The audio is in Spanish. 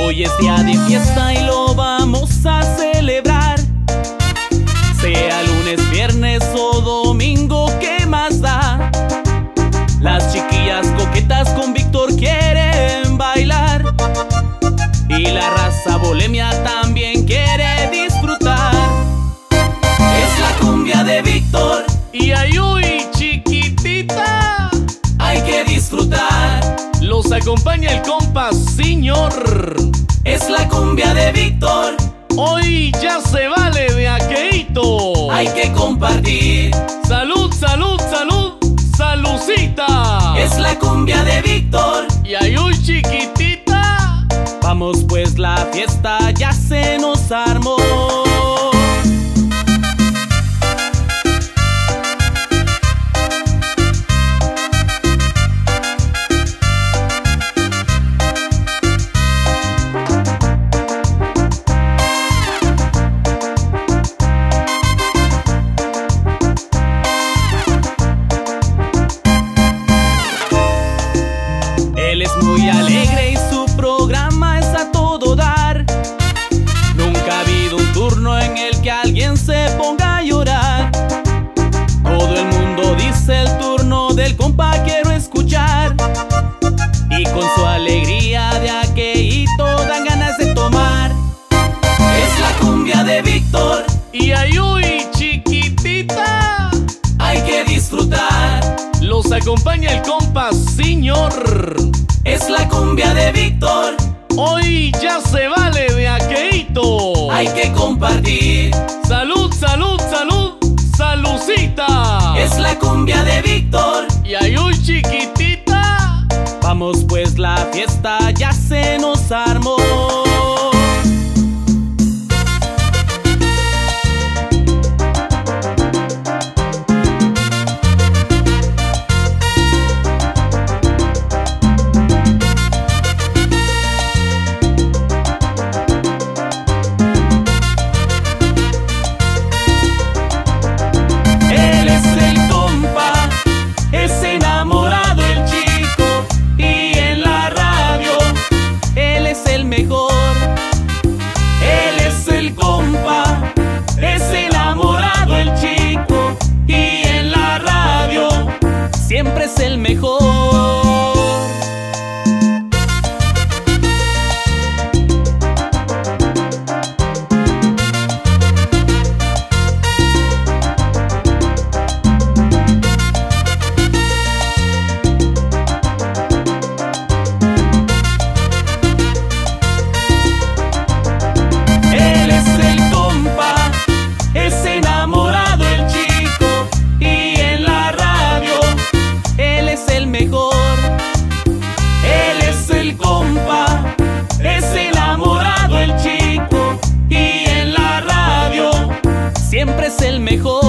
Es día de fiesta y lo vamos a celebrar. Sea lunes, viernes o domingo, ¿qué más da? Las chiquillas coquetas con Víctor quieren bailar. Y la raza bolemia también quiere disfrutar. Es la cumbia de Víctor Y ayuy, chiquitita. hay que disfrutar. Los acompaña el compa, Es la cumbia de Víctor, Hoy ya se vale de aqueito. hay que compartir. Salud, salud, salud, salucita. Es la cumbia de Víctor. Y ayuy, chiquitita. Vamos pues la fiesta ya se nos armó. Muy alegre y su programa es a todo dar. Nunca ha habido un turno en el que alguien se ponga a llorar. Todo el mundo dice el turno del compa quiero escuchar. Y con su alegría de aquelito dan ganas de tomar. Es la cumbia de Víctor, Y ayuy, chiquitita. hay que disfrutar. Los acompaña el compa, señor. Es la cumbia de Víctor, Hoy ya se vale de aqueito. hay que compartir. Salud, salud, salud, salucita. Es la cumbia de Víctor. Y ayuy, chiquitita. Vamos pues la fiesta ya se nos armó. mejor.